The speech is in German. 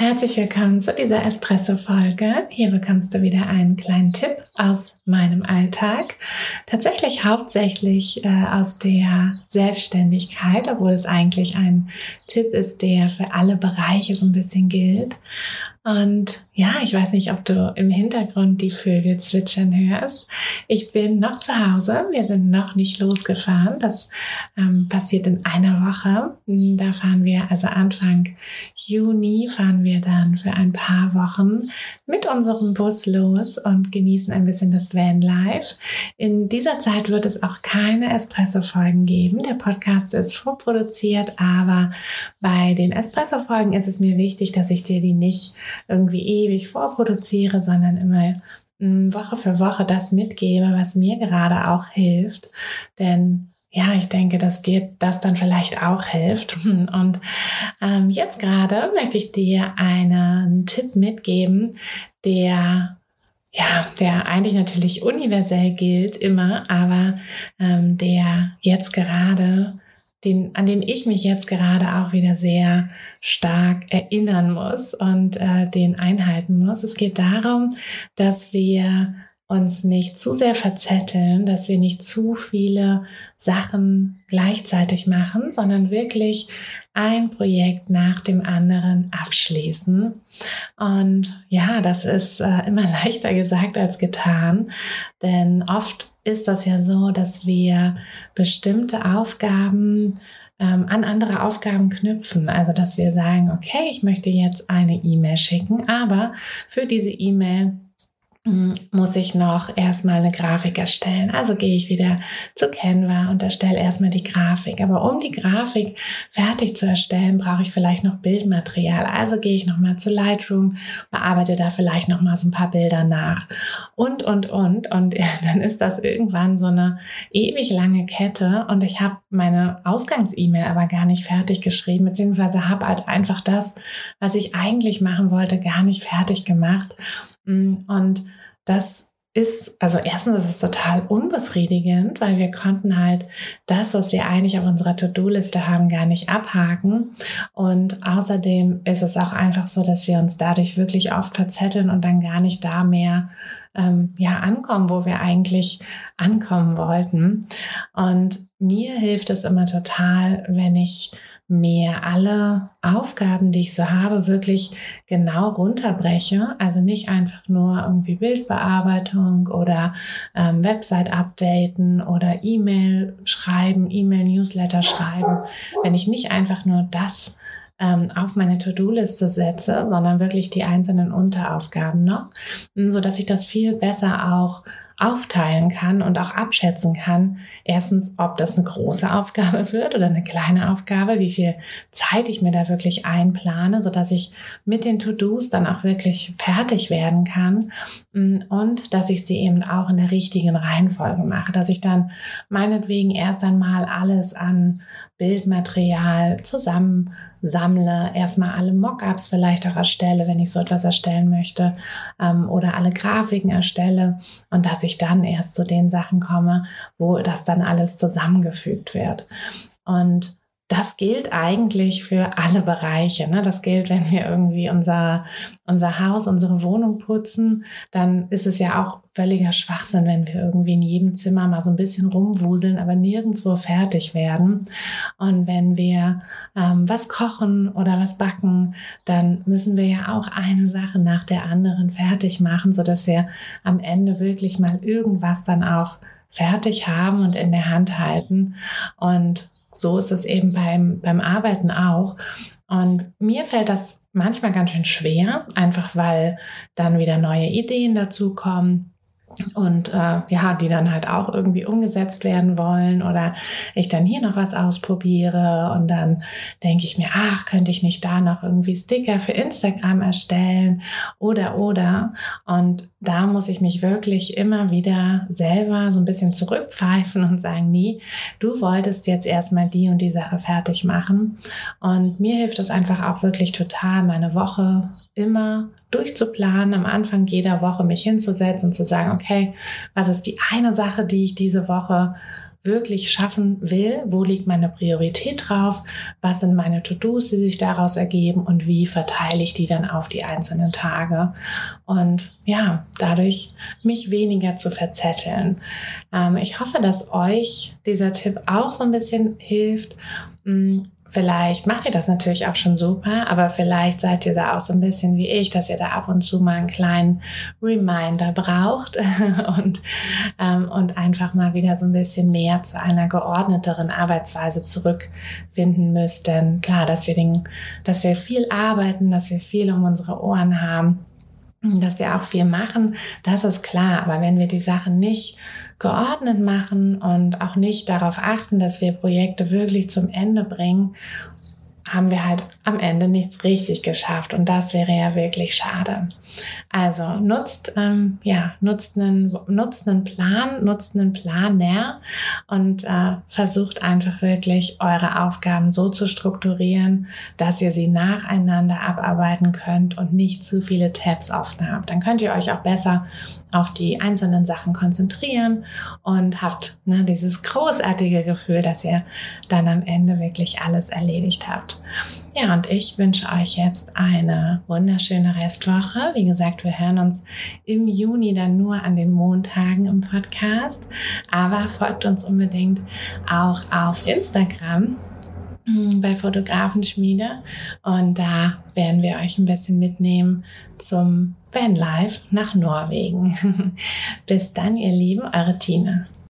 Herzlich willkommen zu dieser Espresso-Folge. Hier bekommst du wieder einen kleinen Tipp aus meinem Alltag. Tatsächlich hauptsächlich äh, aus der Selbstständigkeit, obwohl es eigentlich ein Tipp ist, der für alle Bereiche so ein bisschen gilt. Und ja, ich weiß nicht, ob du im Hintergrund die Vögel zwitschern hörst. Ich bin noch zu Hause. Wir sind noch nicht losgefahren. Das ähm, passiert in einer Woche. Hm, da fahren wir, also Anfang Juni, fahren wir dann für ein paar Wochen mit unserem Bus los und genießen ein bisschen das Van Life. In dieser Zeit wird es auch keine Espresso-Folgen geben. Der Podcast ist vorproduziert, aber bei den Espresso-Folgen ist es mir wichtig, dass ich dir die nicht irgendwie ewig vorproduziere, sondern immer mm, Woche für Woche das mitgebe, was mir gerade auch hilft. Denn ja, ich denke, dass dir das dann vielleicht auch hilft. Und ähm, jetzt gerade möchte ich dir einen Tipp mitgeben, der ja, der eigentlich natürlich universell gilt immer, aber ähm, der jetzt gerade den, an den ich mich jetzt gerade auch wieder sehr stark erinnern muss und äh, den einhalten muss. Es geht darum, dass wir uns nicht zu sehr verzetteln, dass wir nicht zu viele Sachen gleichzeitig machen, sondern wirklich ein Projekt nach dem anderen abschließen. Und ja, das ist äh, immer leichter gesagt als getan, denn oft ist das ja so, dass wir bestimmte Aufgaben ähm, an andere Aufgaben knüpfen. Also, dass wir sagen, okay, ich möchte jetzt eine E-Mail schicken, aber für diese E-Mail muss ich noch erstmal eine Grafik erstellen. Also gehe ich wieder zu Canva und erstelle erstmal die Grafik. Aber um die Grafik fertig zu erstellen, brauche ich vielleicht noch Bildmaterial. Also gehe ich nochmal zu Lightroom, bearbeite da vielleicht nochmal so ein paar Bilder nach und, und, und. Und dann ist das irgendwann so eine ewig lange Kette und ich habe meine Ausgangs-E-Mail aber gar nicht fertig geschrieben, beziehungsweise habe halt einfach das, was ich eigentlich machen wollte, gar nicht fertig gemacht. Mm, und das ist, also erstens ist es total unbefriedigend, weil wir konnten halt das, was wir eigentlich auf unserer To-Do-Liste haben, gar nicht abhaken. Und außerdem ist es auch einfach so, dass wir uns dadurch wirklich oft verzetteln und dann gar nicht da mehr ähm, ja ankommen, wo wir eigentlich ankommen wollten. Und mir hilft es immer total, wenn ich mir alle Aufgaben, die ich so habe, wirklich genau runterbreche. Also nicht einfach nur irgendwie Bildbearbeitung oder ähm, Website updaten oder E-Mail schreiben, E-Mail-Newsletter schreiben. Wenn ich nicht einfach nur das ähm, auf meine To-Do-Liste setze, sondern wirklich die einzelnen Unteraufgaben noch, so dass ich das viel besser auch aufteilen kann und auch abschätzen kann, erstens, ob das eine große Aufgabe wird oder eine kleine Aufgabe, wie viel Zeit ich mir da wirklich einplane, so dass ich mit den To-Dos dann auch wirklich fertig werden kann mm, und dass ich sie eben auch in der richtigen Reihenfolge mache, dass ich dann meinetwegen erst einmal alles an Bildmaterial zusammen sammle, erstmal alle Mockups vielleicht auch erstelle, wenn ich so etwas erstellen möchte, ähm, oder alle Grafiken erstelle und dass ich dann erst zu den Sachen komme, wo das dann alles zusammengefügt wird. Und das gilt eigentlich für alle Bereiche. Ne? Das gilt, wenn wir irgendwie unser, unser Haus, unsere Wohnung putzen, dann ist es ja auch völliger Schwachsinn, wenn wir irgendwie in jedem Zimmer mal so ein bisschen rumwuseln, aber nirgendwo fertig werden. Und wenn wir ähm, was kochen oder was backen, dann müssen wir ja auch eine Sache nach der anderen fertig machen, sodass wir am Ende wirklich mal irgendwas dann auch fertig haben und in der Hand halten. Und so ist es eben beim, beim Arbeiten auch. Und mir fällt das manchmal ganz schön schwer, einfach weil dann wieder neue Ideen dazu kommen und äh, ja, die dann halt auch irgendwie umgesetzt werden wollen oder ich dann hier noch was ausprobiere und dann denke ich mir, ach, könnte ich nicht da noch irgendwie Sticker für Instagram erstellen oder oder. Und da muss ich mich wirklich immer wieder selber so ein bisschen zurückpfeifen und sagen, nee, du wolltest jetzt erstmal die und die Sache fertig machen. Und mir hilft es einfach auch wirklich total, meine Woche immer durchzuplanen, am Anfang jeder Woche mich hinzusetzen und zu sagen, okay, was ist die eine Sache, die ich diese Woche wirklich schaffen will, wo liegt meine Priorität drauf, was sind meine To-Dos, die sich daraus ergeben? Und wie verteile ich die dann auf die einzelnen Tage? Und ja, dadurch mich weniger zu verzetteln. Ähm, ich hoffe, dass euch dieser Tipp auch so ein bisschen hilft, mm, Vielleicht macht ihr das natürlich auch schon super, aber vielleicht seid ihr da auch so ein bisschen wie ich, dass ihr da ab und zu mal einen kleinen Reminder braucht und, ähm, und einfach mal wieder so ein bisschen mehr zu einer geordneteren Arbeitsweise zurückfinden müsst. Denn klar, dass wir, den, dass wir viel arbeiten, dass wir viel um unsere Ohren haben, dass wir auch viel machen, das ist klar. Aber wenn wir die Sachen nicht geordnet machen und auch nicht darauf achten, dass wir Projekte wirklich zum Ende bringen haben wir halt am Ende nichts richtig geschafft und das wäre ja wirklich schade. Also nutzt ähm, ja nutzt einen nutzt einen Plan, nutzt einen Planer und äh, versucht einfach wirklich eure Aufgaben so zu strukturieren, dass ihr sie nacheinander abarbeiten könnt und nicht zu viele Tabs offen habt. Dann könnt ihr euch auch besser auf die einzelnen Sachen konzentrieren und habt ne, dieses großartige Gefühl, dass ihr dann am Ende wirklich alles erledigt habt. Ja, und ich wünsche euch jetzt eine wunderschöne Restwoche. Wie gesagt, wir hören uns im Juni dann nur an den Montagen im Podcast, aber folgt uns unbedingt auch auf Instagram hm, bei Fotografenschmiede und da werden wir euch ein bisschen mitnehmen zum Vanlife nach Norwegen. Bis dann, ihr Lieben, eure Tina.